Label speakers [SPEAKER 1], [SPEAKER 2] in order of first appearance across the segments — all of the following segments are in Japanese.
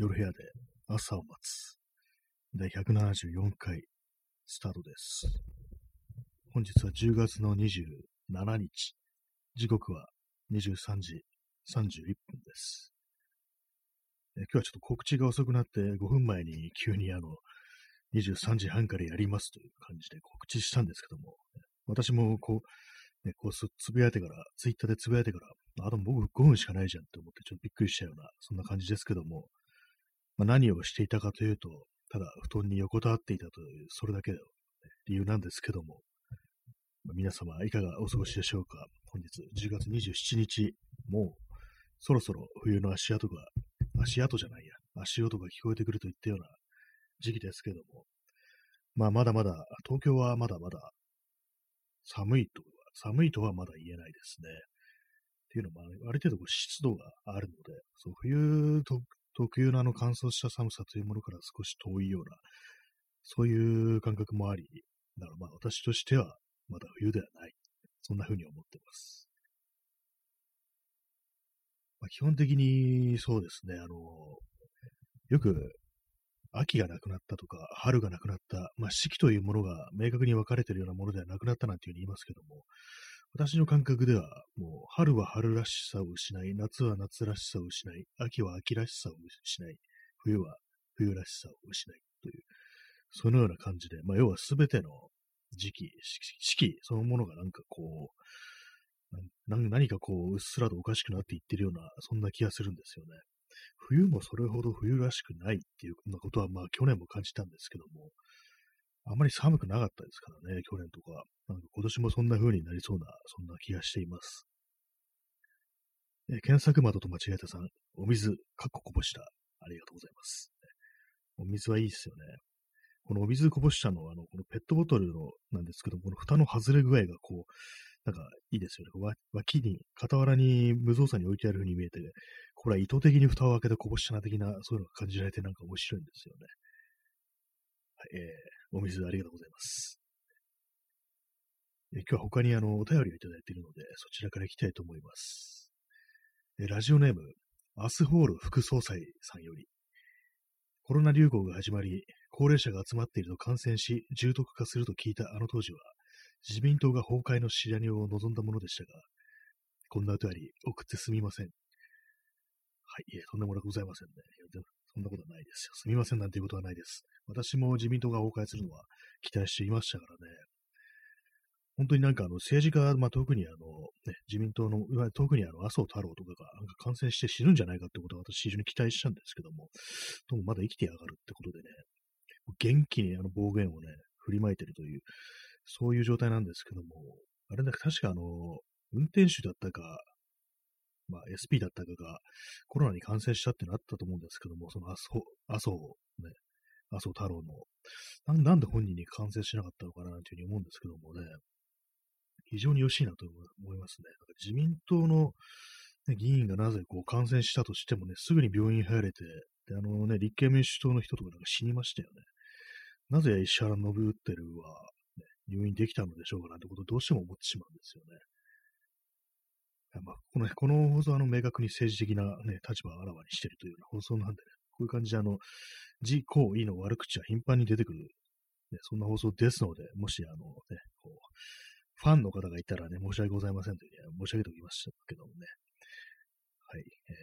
[SPEAKER 1] 夜部屋で朝を待つ。第174回スタートです。本日は10月の27日。時刻は23時31分です。え今日はちょっと告知が遅くなって5分前に急にあの23時半からやりますという感じで告知したんですけども、私もこう、ね、こうつぶやいてから、ツイッターでつぶやいてから、あと僕5分しかないじゃんって思ってちょっとびっくりしたような、そんな感じですけども、まあ、何をしていたかというと、ただ布団に横たわっていたという、それだけの、理由なんですけども、まあ、皆様いかがお過ごしでしょうか本日10月27日、もうそろそろ冬の足跡が、足跡じゃないや、足音が聞こえてくるといったような時期ですけども、まあまだまだ、東京はまだまだ寒いとは、寒いとはまだ言えないですね。っていうのも、ある程度湿度があるので、そう冬と特有のあの乾燥した寒さというものから少し遠いような、そういう感覚もあり、だからまあ私としてはまだ冬ではない。そんな風に思ってます。まあ、基本的にそうですね、あの、よく秋がなくなったとか、春がなくなった、まあ、四季というものが明確に分かれているようなものではなくなったなんていうふうに言いますけども、私の感覚では、もう、春は春らしさを失い、夏は夏らしさを失い、秋は秋らしさを失い、冬は冬らしさを失いという、そのような感じで、まあ、要はすべての時期、四季そのものがなんかこう、何かこう、うっすらとおかしくなっていってるような、そんな気がするんですよね。冬もそれほど冬らしくないっていうことは、まあ去年も感じたんですけども、あまり寒くなかったですからね、去年とか。なんか今年もそんな風になりそうな、そんな気がしています。え検索窓と間違えたさん、お水、かっここぼした。ありがとうございます。お水はいいですよね。このお水こぼしたのは、あの、このペットボトルのなんですけど、この蓋の外れ具合がこう、なんかいいですよね。脇に、傍らに無造作に置いてある風に見えて、これは意図的に蓋を開けてこぼしたな的な、そういうのが感じられてなんか面白いんですよね。はい、えー、お水ありがとうございます。え今日は他にあの、お便りをいただいているので、そちらから行きたいと思います。えラジオネーム、アスホール副総裁さんより、コロナ流行が始まり、高齢者が集まっていると感染し、重篤化すると聞いたあの当時は、自民党が崩壊のシナリオを望んだものでしたが、こんなお便り送ってすみません。はい、いえ、そんなものはございませんね。そんなことはないですよ。すみませんなんていうことはないです。私も自民党が崩壊するのは期待していましたからね。本当になんかあの政治家、まあ、特にあの、ね、自民党の、いわゆる特にあの麻生太郎とかがなんか感染して死ぬんじゃないかってことは私非常に期待したんですけども、どうもまだ生きてやがるってことでね、元気にあの暴言をね、振りまいてるという、そういう状態なんですけども、あれだけ、確かあの、運転手だったか、まあ、SP だったかがコロナに感染したってなったと思うんですけども、その麻生、麻生、ね、麻生太郎のな、なんで本人に感染しなかったのかなというふうに思うんですけどもね、非常に良しいなと思いますね。自民党の、ね、議員がなぜこう感染したとしてもね、すぐに病院入れて、で、あのね、立憲民主党の人とかなんか死にましたよね。なぜ石原信輝は、ね、入院できたのでしょうかなんてことをどうしても思ってしまうんですよね。まあ、このこの放送はあの明確に政治的な、ね、立場をあらわにしているというような放送なんでね、こういう感じであの、自行為の悪口は頻繁に出てくる、ね、そんな放送ですので、もしあのね、こう、ファンの方がいたらね、申し訳ございませんという、ね、申し上げておきましたけどもね。はい。えー、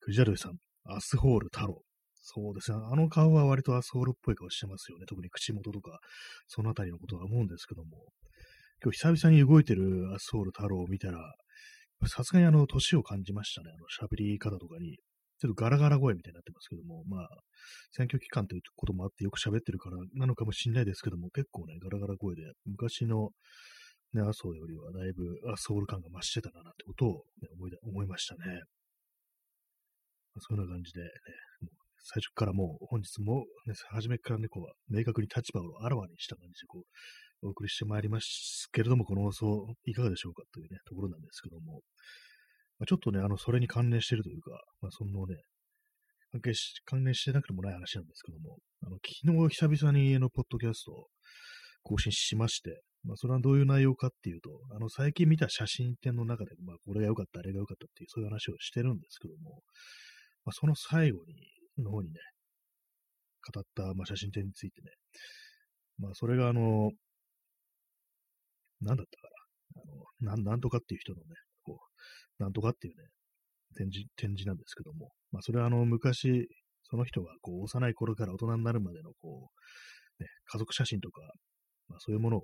[SPEAKER 1] クジャルさん、アスホール太郎。そうですね。あの顔は割とアスホールっぽい顔してますよね。特に口元とか、そのあたりのことは思うんですけども。今日久々に動いてるアスホール太郎を見たら、さすがにあの、年を感じましたね。あの、喋り方とかに。ちょっとガラガラ声みたいになってますけども、まあ、選挙期間ということもあってよく喋ってるからなのかもしれないですけども、結構ね、ガラガラ声で、昔の、ね、麻生よりはだいぶあソウル感が増してたな、なんてことを、ね、思い思いましたね。まそんな感じで、ね、最初からもう本日も、ね、初めからね、こう、明確に立場をあらわにした感じで、こう、お送りしてまいりますけれども、この放送いかがでしょうかというね、ところなんですけども、まあ、ちょっとね、あの、それに関連してるというか、まあ、そのね、関係し、関連してなくてもない話なんですけども、あの、昨日久々にあの、ポッドキャストを更新しまして、まあ、それはどういう内容かっていうと、あの、最近見た写真展の中で、まあ、これが良かった、あれが良かったっていう、そういう話をしてるんですけども、まあ、その最後に、の方にね、語った、まあ、写真展についてね、まあ、それがあの、なんだったかな、あの、なん、なんとかっていう人のね、こう、なんとかっていうね、展示、展示なんですけども、まあ、それはあの、昔、その人が、こう、幼い頃から大人になるまでの、こう、ね、家族写真とか、まあ、そういうものを、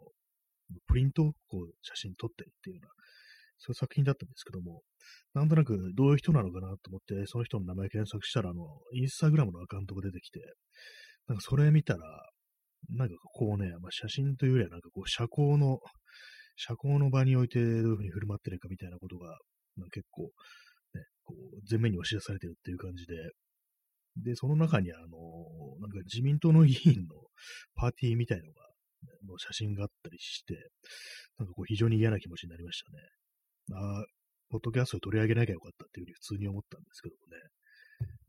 [SPEAKER 1] プリントを、こう、写真撮ってるっていうような、そういう作品だったんですけども、なんとなくどういう人なのかなと思って、その人の名前検索したら、あの、インスタグラムのアカウントが出てきて、なんかそれ見たら、なんかこうね、まあ、写真というよりはなんかこう、社交の、社交の場においてどういうふうに振る舞ってるかみたいなことが、まあ、結構、ね、こう、前面に押し出されてるっていう感じで、で、その中にあの、なんか自民党の議員のパーティーみたいのが、の写真があったりして、なんかこう非常に嫌な気持ちになりましたね。ああ、ポッドキャストを取り上げなきゃよかったっていうふうに普通に思ったんですけどもね、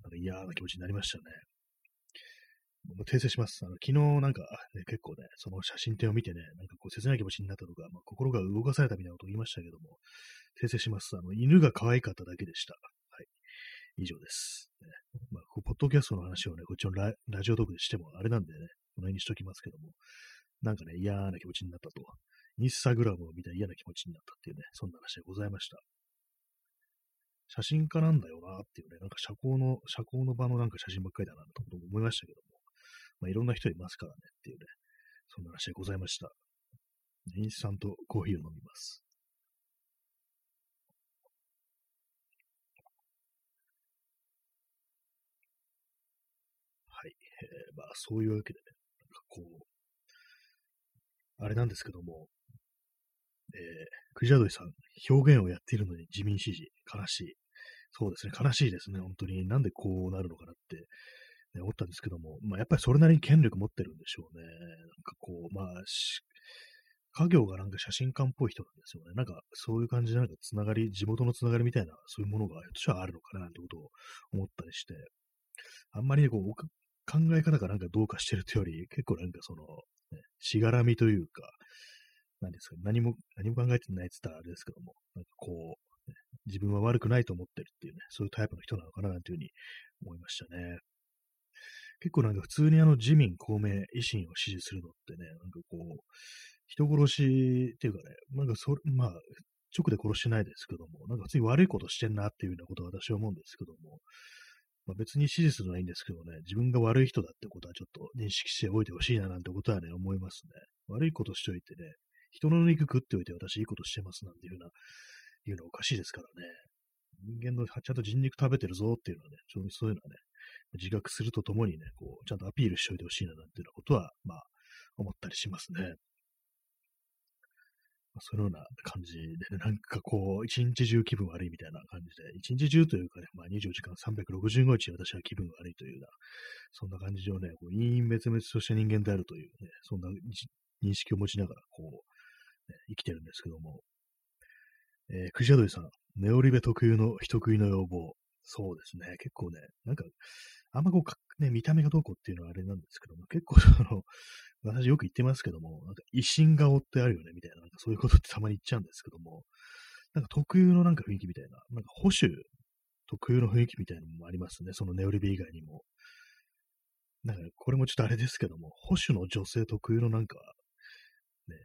[SPEAKER 1] なんか嫌な気持ちになりましたね。訂正します。あの昨日なんか、ね、結構ね、その写真展を見てね、なんかこう切ない気持ちになったとか、まあ、心が動かされたみたいなことを言いましたけども、訂正します。あの、犬が可愛かっただけでした。はい。以上です。ね、まあ、ポッドキャストの話をね、こっちのラジオトークでしてもあれなんでね、この辺にしときますけども、なんかね、嫌な気持ちになったと。インスタグラムを見た嫌な気持ちになったっていうね、そんな話でございました。写真家なんだよなっていうね、なんか社交の、社交の場のなんか写真ばっかりだなと思いましたけど、まあ、いろんな人いますからねっていうね、そんな話でございました。インスタントコーヒーを飲みます。はい。えー、まあ、そういうわけでね、なんかこう、あれなんですけども、えー、クジャドイさん、表現をやっているのに自民支持、悲しい。そうですね、悲しいですね、本当に。なんでこうなるのかなって、思ったんですけども、まあ、やっぱりそれなりに権力持ってるんでしょうね。なんかこう、まあ、家業がなんか写真館っぽい人なんですよね。なんかそういう感じでなんかつながり、地元のつながりみたいな、そういうものがひょっとしたらあるのかななんてことを思ったりして、あんまりね、こう、考え方がなんかどうかしてるというより、結構なんかその、ね、しがらみというか、何ですか、何も、何も考えてないって言ったらあれですけども、なんかこう、自分は悪くないと思ってるっていうね、そういうタイプの人なのかななんていうふうに思いましたね。結構なんか普通にあの自民、公明、維新を支持するのってね、なんかこう、人殺しっていうかね、なんかそれ、まあ、直で殺してないですけども、なんか普通に悪いことしてんなっていうようなことは私は思うんですけども、まあ、別に支持するのはいいんですけどね、自分が悪い人だってことはちょっと認識しておいてほしいななんてことはね、思いますね。悪いことしておいてね、人の肉食っておいて私いいことしてますなんていうふうな、いうのおかしいですからね。人間のちゃんと人肉食べてるぞっていうのはね、ちょそういうのはね、自覚するとともにね、こう、ちゃんとアピールしておいてほしいななんていうようなことは、まあ、思ったりしますね。まあ、そのような感じでね、なんかこう、一日中気分悪いみたいな感じで、一日中というかね、まあ24時間365日私は気分悪いというような、そんな感じをね、こう陰滅滅として人間であるというね、そんな認識を持ちながら、こう、ね、生きてるんですけども、えー、クジャドイさん、ネオリベ特有の人食いの要望。そうですね、結構ね、なんか、あんまこう、ね、見た目がどうこうっていうのはあれなんですけども、結構その、私よく言ってますけども、なんか維新顔ってあるよね、みたいな、なんかそういうことってたまに言っちゃうんですけども、なんか特有のなんか雰囲気みたいな、なんか保守特有の雰囲気みたいなのもありますね、そのネオリビ以外にも。なんかこれもちょっとあれですけども、保守の女性特有のなんか、ね、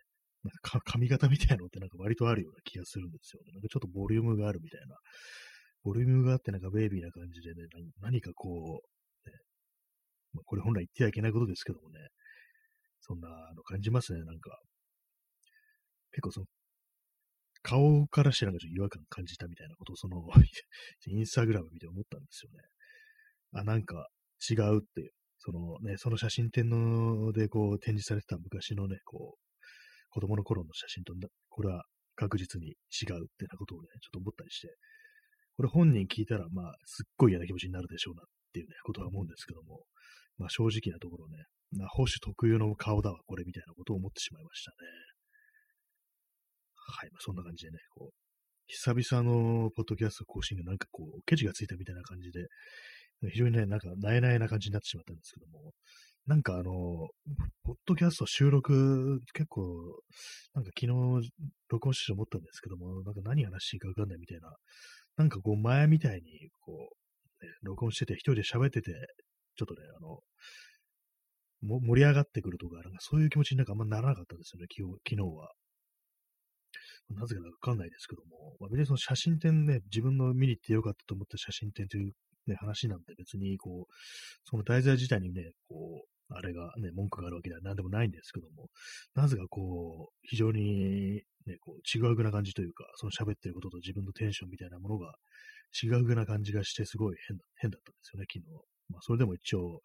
[SPEAKER 1] なんか髪型みたいなのってなんか割とあるような気がするんですよね。なんかちょっとボリュームがあるみたいな。ボリュームがあってなんかベイビーな感じでね、何かこう、ね、まあ、これ本来言ってはいけないことですけどもね、そんなの感じますね、なんか。結構その、顔からしてなんかちょっと違和感感じたみたいなことを、その インスタグラム見て思ったんですよね。あ、なんか違うっていう。そのね、その写真展のでこう展示されてた昔のね、こう、子供の頃の写真と、これは確実に違うってなことをね、ちょっと思ったりして、これ本人聞いたら、まあ、すっごい嫌な気持ちになるでしょうなっていうね、ことは思うんですけども、まあ正直なところね、な保守特有の顔だわ、これみたいなことを思ってしまいましたね。はい、まあ、そんな感じでね、こう、久々のポッドキャスト更新がなんかこう、ケチがついたみたいな感じで、非常にね、なんか、なえなえな感じになってしまったんですけども、なんかあの、ポッドキャスト収録、結構、なんか昨日、録音してて思ったんですけども、なんか何話していいかわかんないみたいな、なんかこう前みたいに、こう、ね、録音してて一人で喋ってて、ちょっとね、あの、も盛り上がってくるとか、なんかそういう気持ちになんかあんまならなかったですよね、昨日昨日は。なぜかわかんないですけども、まあ、別にその写真展ね、自分の見に行ってよかったと思った写真展という、ね、話なんで別にこう、その題材自体にね、こう、あれがね、文句があるわけでは何でもないんですけども、なぜかこう、非常にね、こう、違うぐな感じというか、その喋ってることと自分のテンションみたいなものが違うぐな感じがして、すごい変だ変だったんですよね、昨日。まあ、それでも一応、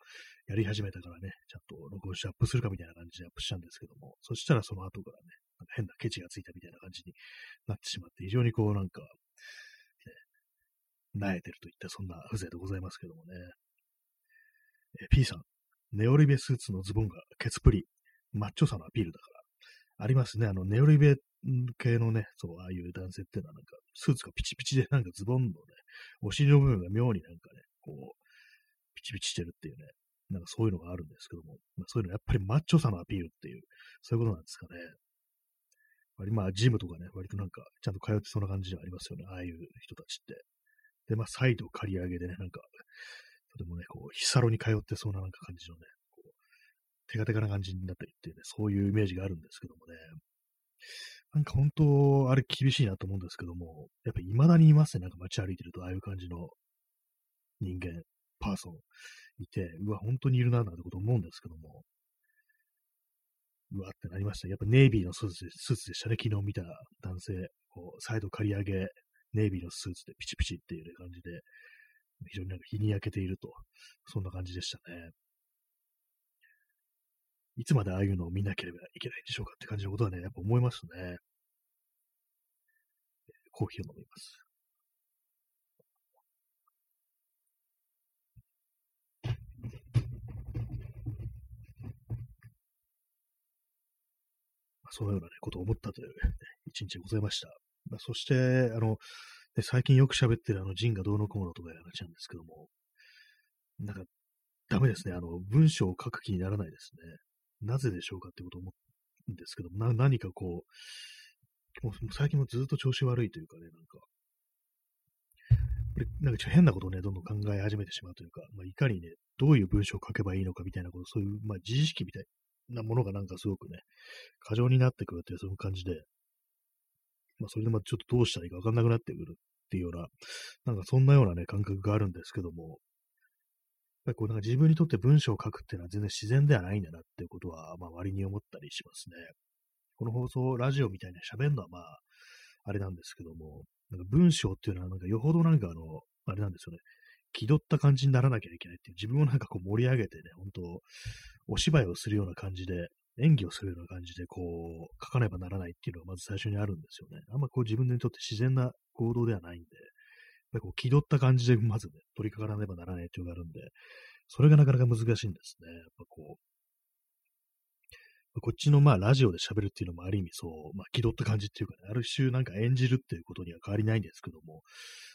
[SPEAKER 1] やり始めたからね、ちゃんと録音してアップするかみたいな感じでアップしたんですけども、そしたらその後からね、なんか変なケチがついたみたいな感じになってしまって、非常にこうなんか、ね、萎えてるといったそんな風情でございますけどもね。え P さん、ネオリベスーツのズボンがケツプリ、マッチョさのアピールだから。ありますね。あの、ネオリベ系のね、そう、ああいう男性っていうのはなんか、スーツがピチピチでなんかズボンのね、お尻の部分が妙になんかね、こう、ピチピチしてるっていうね、なんかそういうのがあるんですけども、まあ、そういうのやっぱりマッチョさのアピールっていう、そういうことなんですかね。割まあ、ジムとかね、割となんか、ちゃんと通ってそうな感じではありますよね、ああいう人たちって。で、まあ、サイド刈り上げでね、なんか、とてもね、こう、ヒサロに通ってそうななんか感じのね、こう、テカテカな感じになったりっていうね、そういうイメージがあるんですけどもね。なんか本当、あれ厳しいなと思うんですけども、やっぱ未だにいますね、なんか街歩いてると、ああいう感じの人間、パーソンいて、うわ、本当にいるな、なんてこと思うんですけども、うわってなりました。やっぱネイビーのスーツでスーツでしたね。昨日見た男性、こう、サイド刈り上げ、ネイビーのスーツでピチピチっていう感じで、非常になんか日に焼けていると、そんな感じでしたね。いつまでああいうのを見なければいけないんでしょうかって感じのことはね、やっぱ思いますね。コーヒーを飲みます。そのような、ね、ことを思ったという、一日でございました。まあ、そして、あの、ね、最近よく喋ってるあの、ジンがどうのこうのとかいう話なんですけども、なんか、ダメですね。あの、文章を書く気にならないですね。なぜでしょうかってことを思うんですけども、な何かこう、もう最近もずっと調子悪いというかね、なんか、これなんかちょっと変なことをね、どんどん考え始めてしまうというか、まあ、いかにね、どういう文章を書けばいいのかみたいなこと、そういう、まあ、自意識みたいなものがなんかすごくね、過剰になってくるっていう、そういう感じで、まあ、それでまあちょっとどうしたらいいかわかんなくなってくるっていうような、なんかそんなようなね、感覚があるんですけども、やっぱりこうなんか自分にとって文章を書くっていうのは全然自然ではないんだなっていうことは、まあ割に思ったりしますね。この放送、ラジオみたいに喋るのはまあ、あれなんですけども、なんか文章っていうのはなんかよほどなんかあの、あれなんですよね。気取った感じにならなきゃいけないっていう、自分をなんかこう盛り上げてね、本当お芝居をするような感じで、演技をするような感じで、こう、書かねばならないっていうのがまず最初にあるんですよね。あんまこう自分にとって自然な行動ではないんで、ぱりこう気取った感じでまずね、取り掛からねばならないっていうのがあるんで、それがなかなか難しいんですね。やっぱこう、こっちのまあラジオで喋るっていうのもある意味そう、まあ気取った感じっていうかね、ある種なんか演じるっていうことには変わりないんですけども、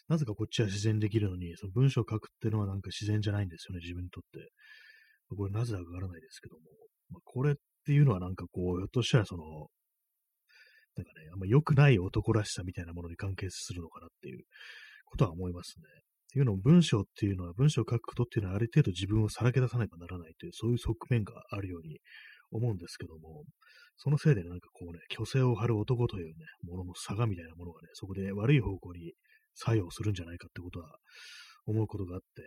[SPEAKER 1] なぜかこっちは自然できるのに、その文章を書くっていうのはなんか自然じゃないんですよね、自分にとって。これなぜだかわからないですけども、まあ、これっていうのはなんかこう、ひょっとしたらその、なんかね、あんま良くない男らしさみたいなものに関係するのかなっていうことは思いますね。っていうのも文章っていうのは、文章を書くことっていうのはある程度自分をさらけ出さねばならないという、そういう側面があるように思うんですけども、そのせいでなんかこうね、虚勢を張る男というね、ものの差がみたいなものがね、そこで悪い方向に作用するんじゃないかってことは思うことがあって、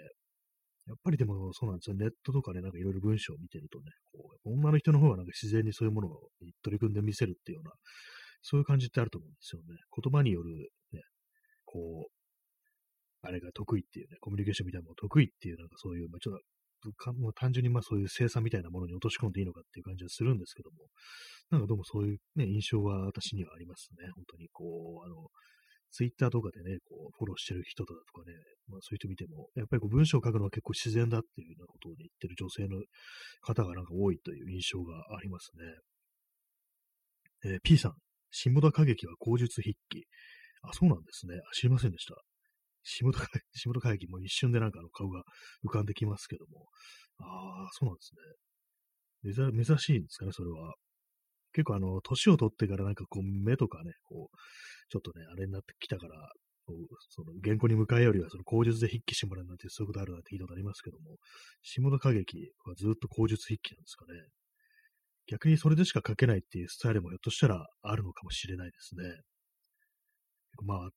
[SPEAKER 1] やっぱりでもそうなんですよ。ネットとかね、なんかいろいろ文章を見てるとね、こう女の人の方がなんか自然にそういうものに取り組んでみせるっていうような、そういう感じってあると思うんですよね。言葉によるね、こう、あれが得意っていうね、コミュニケーションみたいなもの得意っていう、なんかそういう、まあ、ちょっと、もう単純にまあそういう生産みたいなものに落とし込んでいいのかっていう感じはするんですけども、なんかどうもそういうね、印象は私にはありますね。本当にこう、あの、ツイッターとかでね、こう、フォローしてる人だとかね、まあそういう人見ても、やっぱりこう文章を書くのは結構自然だっていうようなことを、ね、言ってる女性の方がなんか多いという印象がありますね。えー、P さん、下田歌劇は口述筆記。あ、そうなんですね。知りませんでした。下田、下田会議も一瞬でなんかあの顔が浮かんできますけども。ああ、そうなんですね。珍しいんですかね、それは。結構あの、年を取ってからなんかこう、目とかね、こう、ちょっとね、あれになってきたから、その原稿に向かいよりはその口述で筆記してもらうなんてそういうことあるなんて聞いたことありますけども、下田歌劇はずっと口述筆記なんですかね。逆にそれでしか書けないっていうスタイルもひょっとしたらあるのかもしれないですね。まあ、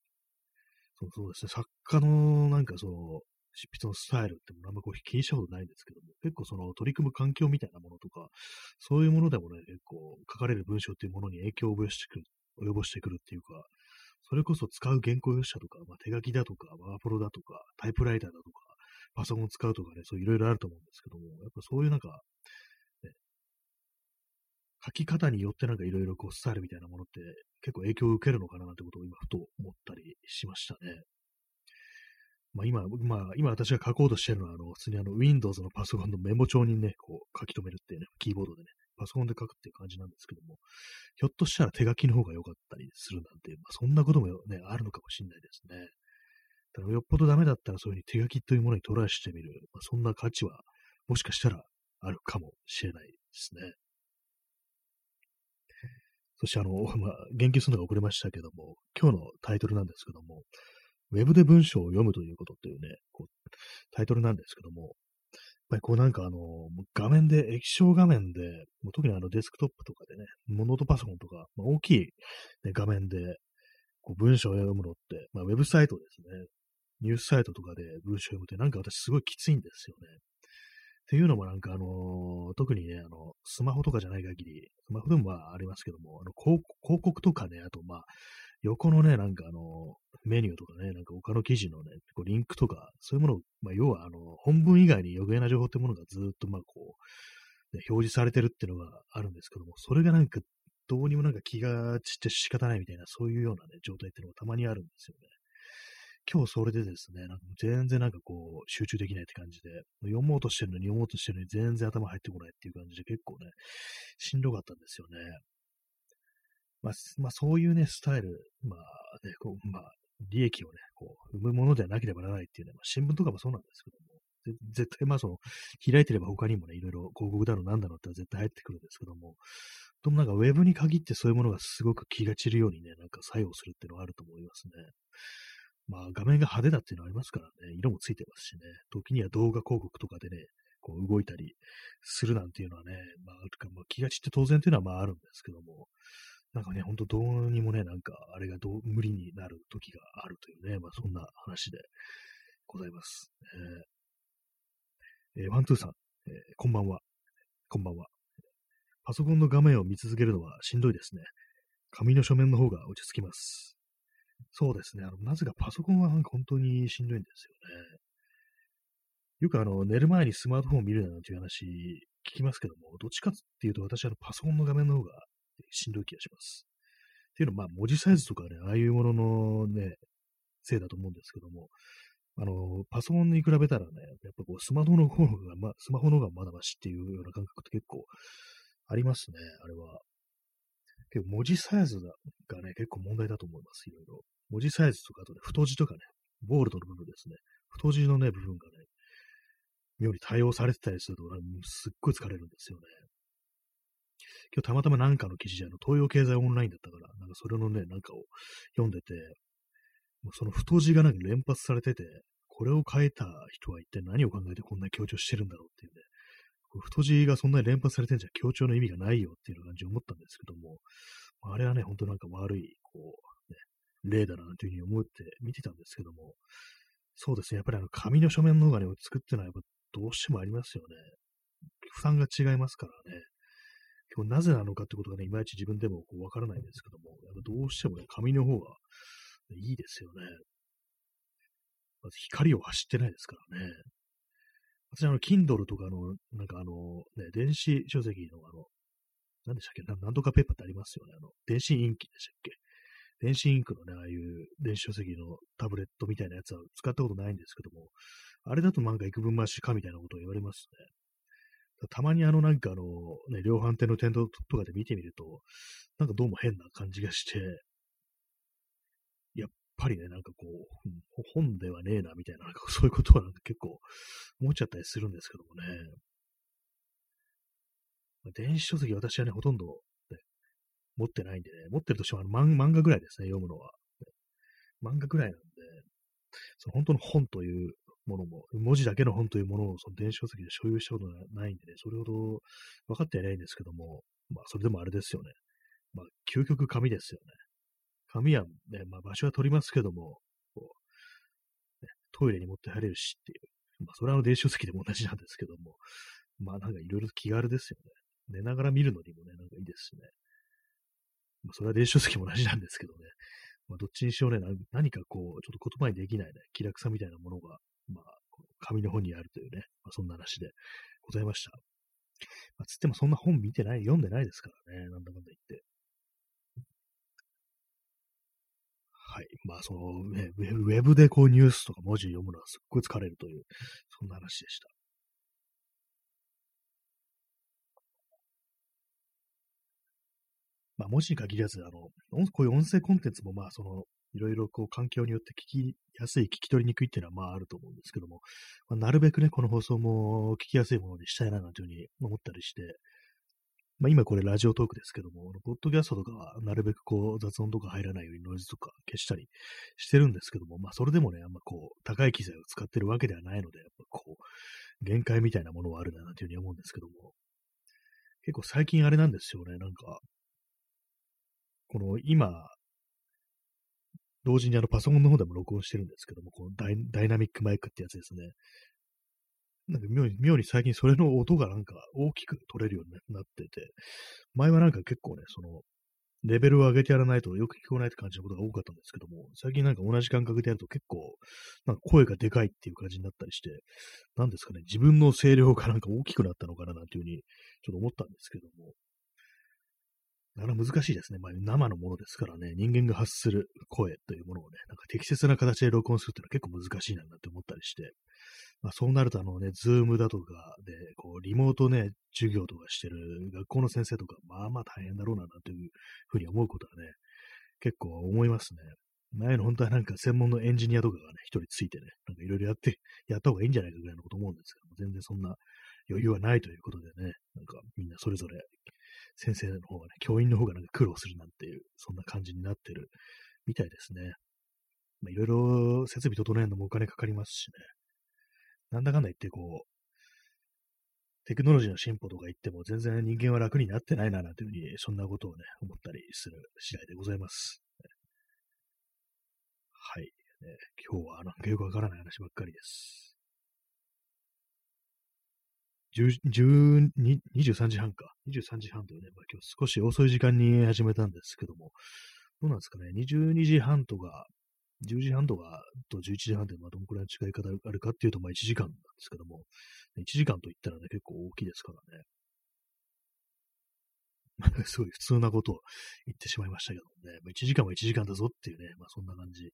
[SPEAKER 1] そうそうですね、作家のなんかその、執筆のスタイルってもあんまこう気にしたことないんですけども、結構その取り組む環境みたいなものとか、そういうものでもね、結構書かれる文章っていうものに影響を及ぼしてくる、及ぼしてくるっていうか、それこそ使う原稿用紙だとか、まあ、手書きだとか、ワープロだとか、タイプライターだとか、パソコンを使うとかね、そういろいろあると思うんですけども、やっぱそういうなんか、ね、書き方によってなんかいろいろこうスタイルみたいなものって結構影響を受けるのかななんてことを今ふと思ったりしましたね。まあ今、まあ今私が書こうとしてるのは、あの、普通にあの Windows のパソコンのメモ帳にね、こう書き留めるっていうね、キーボードでね、パソコンで書くっていう感じなんですけども、ひょっとしたら手書きの方が良かったりするなんて、まあそんなこともね、あるのかもしれないですね。だからよっぽどダメだったらそういうふうに手書きというものにトライしてみる、まあ、そんな価値はもしかしたらあるかもしれないですね。そしてあの、まあ、言及するのが遅れましたけども、今日のタイトルなんですけども、ウェブで文章を読むということっていうね、こうタイトルなんですけども、やっぱりこうなんかあの、画面で、液晶画面で、もう特にあのデスクトップとかでね、ノートパソコンとか、まあ、大きい、ね、画面でこう文章を読むのって、まあ、ウェブサイトですね。ニュースサイトとかで文章を読むってなんか私すごいきついんですよね。っていうのもなんかあのー、特にね、あの、スマホとかじゃない限り、スマホでもまあありますけども、あの広告とかね、あとまあ、横のね、なんかあの、メニューとかね、なんか他の記事のね、こうリンクとか、そういうものを、まあ、要はあの、本文以外に余計な情報ってものがずっとまあこう、ね、表示されてるっていうのがあるんですけども、それがなんか、どうにもなんか気が散って仕方ないみたいな、そういうようなね、状態っていうのがたまにあるんですよね。今日それでですね、なんか全然なんかこう、集中できないって感じで、読もうとしてるのに読もうとしてるのに全然頭入ってこないっていう感じで結構ね、しんどかったんですよね。まあ、まあ、そういうね、スタイル、まあね、こう、まあ、利益をね、こう、生むものではなければならないっていうね、まあ、新聞とかもそうなんですけども、絶対まあその、開いてれば他にもね、いろいろ広告だのなんだのって絶対入ってくるんですけども、でもなんかウェブに限ってそういうものがすごく気が散るようにね、なんか作用するっていうのはあると思いますね。まあ画面が派手だっていうのありますからね、色もついてますしね、時には動画広告とかでね、こう動いたりするなんていうのはね、まあ、まあ、気が散って当然っていうのはまああるんですけども、なんかね、ほんとどうにもね、なんか、あれがどう無理になる時があるというね、まあそんな話でございます。えー、えー、ワントゥーさん、えー、こんばんは。こんばんは。パソコンの画面を見続けるのはしんどいですね。紙の書面の方が落ち着きます。そうですね。あの、なぜかパソコンは本当にしんどいんですよね。よくあの、寝る前にスマートフォンを見るなんていう話聞きますけども、どっちかっていうと私はパソコンの画面の方がしんどい気がします。っていうのは、まあ、文字サイズとかね、ああいうもののね、せいだと思うんですけども、あの、パソコンに比べたらね、やっぱこう、スマホの方が、ま、スマホの方がまだましっていうような感覚って結構ありますね、あれは。結構文字サイズがね、結構問題だと思います、いろいろ。文字サイズとか、あとね、太字とかね、ボールドの部分ですね。太字のね、部分がね、妙に対応されてたりすると、すっごい疲れるんですよね。今日たまたまなんかの記事で、あの、東洋経済オンラインだったから、なんかそれのね、なんかを読んでて、もうその太字がなんか連発されてて、これを書いた人は一体何を考えてこんな強調してるんだろうっていうね、太字がそんなに連発されてんじゃ強調の意味がないよっていう感じで思ったんですけども、あれはね、ほんとなんか悪い、こう、ね、例だなというふうに思って見てたんですけども、そうですね、やっぱりあの紙の書面の方がね、作ってのはやっぱどうしてもありますよね。負担が違いますからね。今日なぜなのかってことがね、いまいち自分でもこうわからないんですけども、やっぱどうしてもね、紙の方がいいですよね。まず光を走ってないですからね。私、あの、Kindle とかの、なんかあの、ね、電子書籍のあの、何でしたっけ？なんとかペーパーってありますよね。あの、電子インキでしたっけ？電子インクのね、ああいう電子書籍のタブレットみたいなやつは使ったことないんですけども、あれだとなんか幾分増しかみたいなことを言われますね。たまにあのなんかあの、ね、量販店の店頭とかで見てみると、なんかどうも変な感じがして、ぱりね、なんかこう、本ではねえな、みたいな、なんかそういうことはなんか結構思っちゃったりするんですけどもね。電子書籍私はね、ほとんど、ね、持ってないんでね、持ってるとしてもあの漫画ぐらいですね、読むのは。漫画ぐらいなんで、その本当の本というものも、文字だけの本というものをその電子書籍で所有したことがないんでね、それほど分かってはないんですけども、まあ、それでもあれですよね。まあ、究極紙ですよね。紙はね、まあ、場所は取りますけども、こう、ね、トイレに持って入れるしっていう。まあ、それはあの電子書籍でも同じなんですけども、まあ、なんかいろいろ気軽ですよね。寝ながら見るのにもね、なんかいいですしね。まあ、それは電子書籍も同じなんですけどね。まあ、どっちにしろね、何かこう、ちょっと言葉にできないね、気楽さみたいなものが、まあ、紙の本にあるというね、まあ、そんな話でございました。まあ、つってもそんな本見てない、読んでないですからね、なんだかんだ言って。はい。まあ、その、ね、ウェブでこうニュースとか文字読むのはすっごい疲れるという、そんな話でした。まあ、文字に限らず、あの、こういう音声コンテンツも、まあ、その、いろいろこう環境によって聞きやすい、聞き取りにくいっていうのはまああると思うんですけども、まあ、なるべくね、この放送も聞きやすいものにしたいななんていうふうに思ったりして、まあ今これラジオトークですけども、ポッドキャストとかはなるべくこう雑音とか入らないようにノイズとか消したりしてるんですけども、まあそれでもね、あんまこう高い機材を使ってるわけではないので、やっぱこう、限界みたいなものはあるななんていうふうに思うんですけども、結構最近あれなんですよね、なんか、この今、同時にあのパソコンの方でも録音してるんですけども、このダイナミックマイクってやつですね。なんか妙に、妙に最近それの音がなんか大きく取れるようになってて、前はなんか結構ね、その、レベルを上げてやらないとよく聞こえないって感じのことが多かったんですけども、最近なんか同じ感覚でやると結構、なんか声がでかいっていう感じになったりして、なんですかね、自分の声量がなんか大きくなったのかななんていうふうにちょっと思ったんですけども、なかなか難しいですね。まあ、生のものですからね、人間が発する声というものをね、なんか適切な形で録音するっていうのは結構難しいなって思ったりして、まあ、そうなると、あのね、 Zoom だとかで、こう、リモートね、授業とかしてる学校の先生とか、まあまあ大変だろうな、というふうに思うことはね、結構思いますね。前の本当はなんか専門のエンジニアとかがね、一人ついてね、なんかいろいろやって、やった方がいいんじゃないかぐらいのこと思うんですけども、全然そんな余裕はないということでね、なんかみんなそれぞれ先生の方がね、教員の方がなんか苦労するなんていう、そんな感じになってるみたいですね。まあ、いろいろ設備整えるのもお金かかりますしね。なんだかんだ言ってこう、テクノロジーの進歩とか言っても全然人間は楽になってないななんていうふうに、そんなことをね、思ったりする次第でございます。はい。ね、今日はなんかよくわからない話ばっかりです。10 23時半か。23時半というね、まあ、今日少し遅い時間に始めたんですけども、どうなんですかね、22時半とか、10時半とかと11時半でまどのくらいの違い方あるかっていうと、まあ1時間なんですけども、1時間と言ったらね、結構大きいですからね。すごい普通なことを言ってしまいましたけどもね、まあ、1時間は1時間だぞっていうね、まあそんな感じ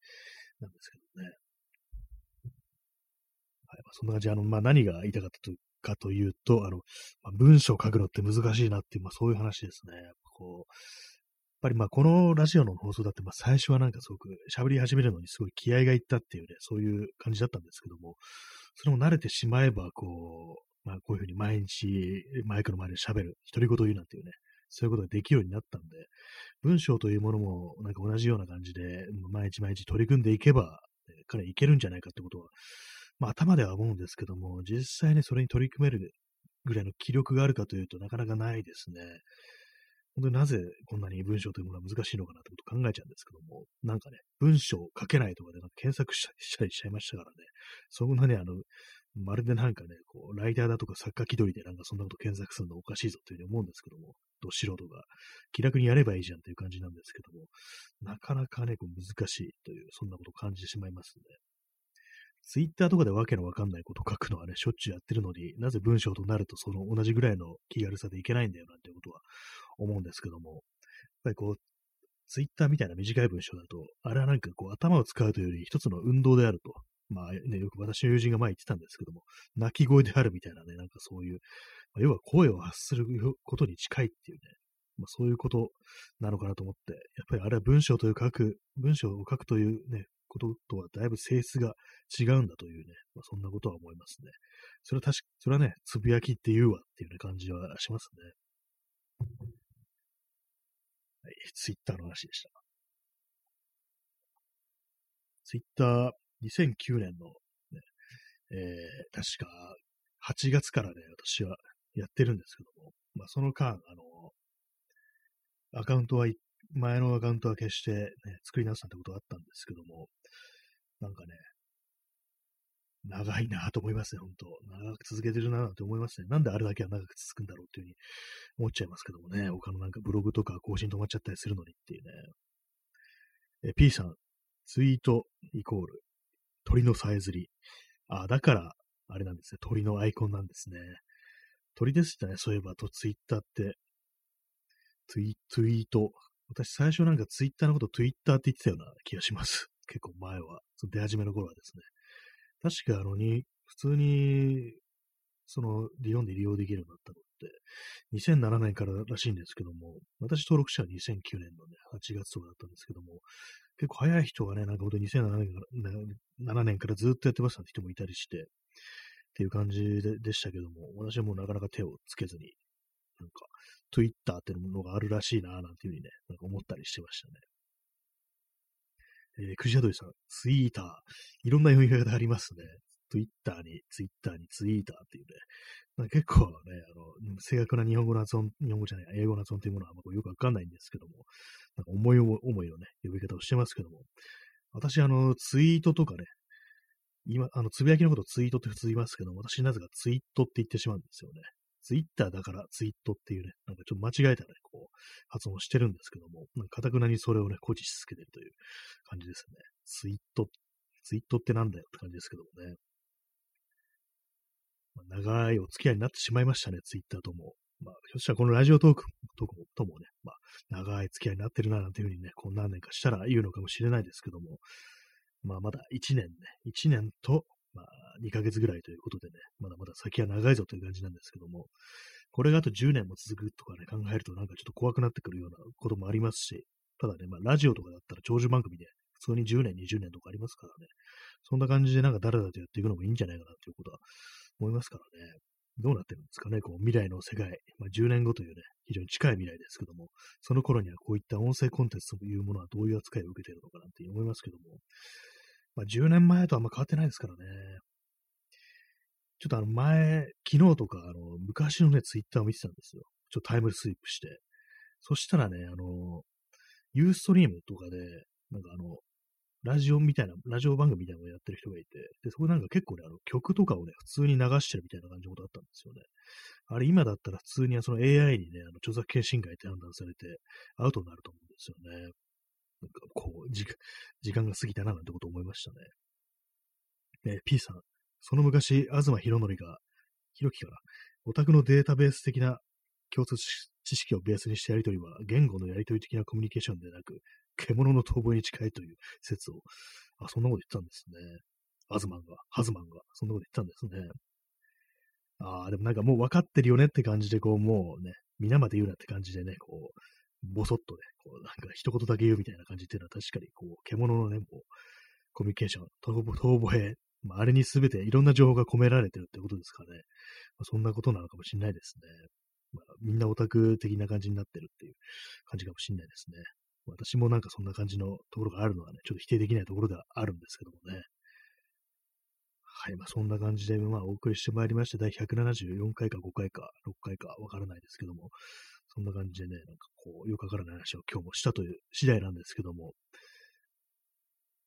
[SPEAKER 1] なんですけどね。はい、まあ、そんな感じで、あの、まあ何が言いたかったとかというと、あの、まあ、文章を書くのって難しいなっていう、まあそういう話ですね。こう、やっぱりまあこのラジオの放送だって、まあ最初はなんかすごく喋り始めるのにすごい気合がいったっていうね、そういう感じだったんですけども、それも慣れてしまえば、こう、まあこういうふうに毎日マイクの前で喋る、独り言を言うなんていうね、そういうことができるようになったんで、文章というものもなんか同じような感じで、毎日毎日取り組んでいけば、彼いけるんじゃないかってことは、まあ、頭では思うんですけども、実際ね、それに取り組めるぐらいの気力があるかというとなかなかないですね。本当になぜこんなに文章というものが難しいのかなってことを考えちゃうんですけども、なんかね、文章を書けないとかでなんか検索したりしちゃいましたからね、そんなね、あの、まるでなんかね、こう、ライターだとか作家気取りでなんかそんなこと検索するのおかしいぞというふうに思うんですけども、ど素人が気楽にやればいいじゃんという感じなんですけども、なかなかね、こう難しいという、そんなことを感じてしまいますね。ツイッターとかでわけのわかんないこと書くのはね、しょっちゅうやってるのになぜ文章となるとその同じぐらいの気軽さでいけないんだよなんてことは思うんですけども、やっぱりこう、ツイッターみたいな短い文章だと、あれはなんかこう頭を使うというより一つの運動であると。まあね、よく私の友人が前言ってたんですけども、泣き声であるみたいなね、なんかそういう、まあ、要は声を発することに近いっていうね、まあ、そういうことなのかなと思って、やっぱりあれは文章という書く、文章を書くというね、こととはだいぶ性質が違うんだというね、まあ、そんなことは思いますね。それは確か、それはね、つぶやきって言うわっていう、ね、感じはしますね。はい、ツイッターの話でした。ツイッター、2009年の、ね、えー、確か8月からね、私はやってるんですけども、まあ、その間、あの、アカウントは、前のアカウントは消して、ね、作り直したってことがあったんですけども、なんかね、長いなと思いますね、本当長く続けてるなと思いますね。なんであれだけは長く続くんだろうっていうふうに思っちゃいますけどもね、他のなんかブログとか更新止まっちゃったりするのにっていうね。え、P さん、ツイートイコール、鳥のさえずり。あ、だから、あれなんですね、鳥のアイコンなんですね。鳥でしたね、そういえば、と、ツイッターって。ツイ、ツイート。私最初なんかツイッターのことツイッターって言ってたような気がします。結構前は。その出始めの頃はですね。確かあのに、普通に、その、日本で利用できるようになったのって、2007年かららしいんですけども、私登録者は2009年のね、8月とかだったんですけども、結構早い人がね、なんか本当に2007年から7年からずっとやってますなんて人もいたりして、っていう感じででしたけども、私はもうなかなか手をつけずに、なんか、Twitter っていうのがあるらしいな、なんていうふうにね、なんか思ったりしてましたね。えー、クジャドリさん、ツイーター。いろんな読み方ありますね。ツイッターに、ツイッターに、ツイーターっていうね。まあ、結構ね、あの、正確な日本語の発音、日本語じゃない、英語の発音というものはよくわかんないんですけども、なんか思い思いのね、呼び方をしてますけども、私、あの、ツイートとかね、今、あの、つぶやきのことツイートって普通言いますけども、私なぜかツイートって言ってしまうんですよね。ツイッターだからツイートっていうね、なんかちょっと間違えたね、こう、発音してるんですけども、なんか、かたくなにそれをね、誇示し続けてるという感じですね。ツイート、ツイートってなんだよって感じですけどもね。まあ、長いお付き合いになってしまいましたね、ツイッターとも。まあ、ひょっとしたらこのラジオトークとともね、まあ、長い付き合いになってるな、なんていうふうにね、こう何年かしたら言うのかもしれないですけども、まあ、まだ1年ね、1年と、2ヶ月ぐらいということでね、まだまだ先は長いぞという感じなんですけども、これがあと10年も続くとかね、考えるとなんかちょっと怖くなってくるようなこともありますし、ただね、まあ、ラジオとかだったら長寿番組で、普通に10年、20年とかありますからね、そんな感じでなんか誰だとやっていくのもいいんじゃないかなということは思いますからね。どうなってるんですかね、こう未来の世界、まあ、10年後というね、非常に近い未来ですけども、その頃にはこういった音声コンテンツというものはどういう扱いを受けているのかなって思いますけども、まあ、10年前とあんま変わってないですからね。ちょっとあの前、昨日とか、あの、昔のね、ツイッターを見てたんですよ。ちょっとタイムスイープして。そしたらね、あの、ユーストリームとかで、なんかあの、ラジオみたいな、ラジオ番組みたいなのをやってる人がいて、で、そこなんか結構ね、あの曲とかをね、普通に流してるみたいな感じのことあったんですよね。あれ今だったら普通にその AI にね、あの著作権侵害って判断されてアウトになると思うんですよね。なんかこう、時間、時間が過ぎたななんてこと思いましたね。え P さん、その昔、東博則が、ひろきから、オタクのデータベース的な共通知識をベースにしたやりとりは、言語のやりとり的なコミュニケーションでなく、獣の逃亡に近いという説を、あ、そんなこと言ったんですね。アズマンが、ハズマンが、そんなこと言ったんですね。ああ、でもなんかもう分かってるよねって感じで、こう、もうね、皆まで言うなって感じでね、こう、ぼそっとね、こう、なんか一言だけ言うみたいな感じっていうのは確かに、こう、獣のね、もう、コミュニケーション、逃亡へ、まあ、あれにすべていろんな情報が込められてるってことですかね。まあ、そんなことなのかもしれないですね。まあ、みんなオタク的な感じになってるっていう感じかもしれないですね。私もなんかそんな感じのところがあるのはね、ちょっと否定できないところではあるんですけどもね。はい、まあそんな感じで、まあお送りしてまいりまして、第174回か5回か6回かわからないですけども、そんな感じでね、なんかこう、よくわからない話を今日もしたという次第なんですけども、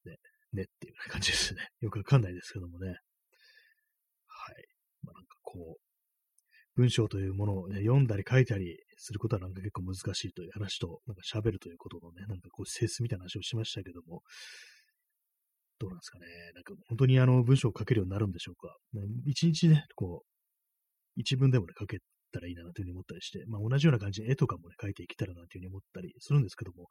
[SPEAKER 1] ね、ねっていう感じですね。よくわかんないですけどもね。はい。まあなんかこう、文章というものを、ね、読んだり書いたりすることはなんか結構難しいという話と、なんか喋るということのね、なんかこう、性質みたいな話をしましたけども、どうなんですかね。なんか本当にあの文章を書けるようになるんでしょうか。一日ね、こう、一文でもね、書けたらいいなというふうに思ったりして、まあ同じような感じで絵とかもね、描いていけたらなというふうに思ったりするんですけども、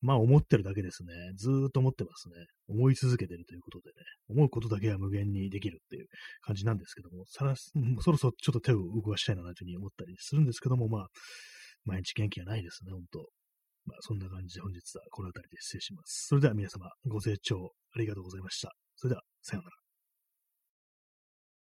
[SPEAKER 1] まあ思ってるだけですね。ずーっと思ってますね。思い続けてるということでね。思うことだけは無限にできるっていう感じなんですけども、さら そろそろちょっと手を動かしたいなというふうに思ったりするんですけども、まあ、毎日元気がないですね、本当まあそんな感じで本日はこの辺りで失礼します。それでは皆様、ご清聴ありがとうございました。それでは、さようなら。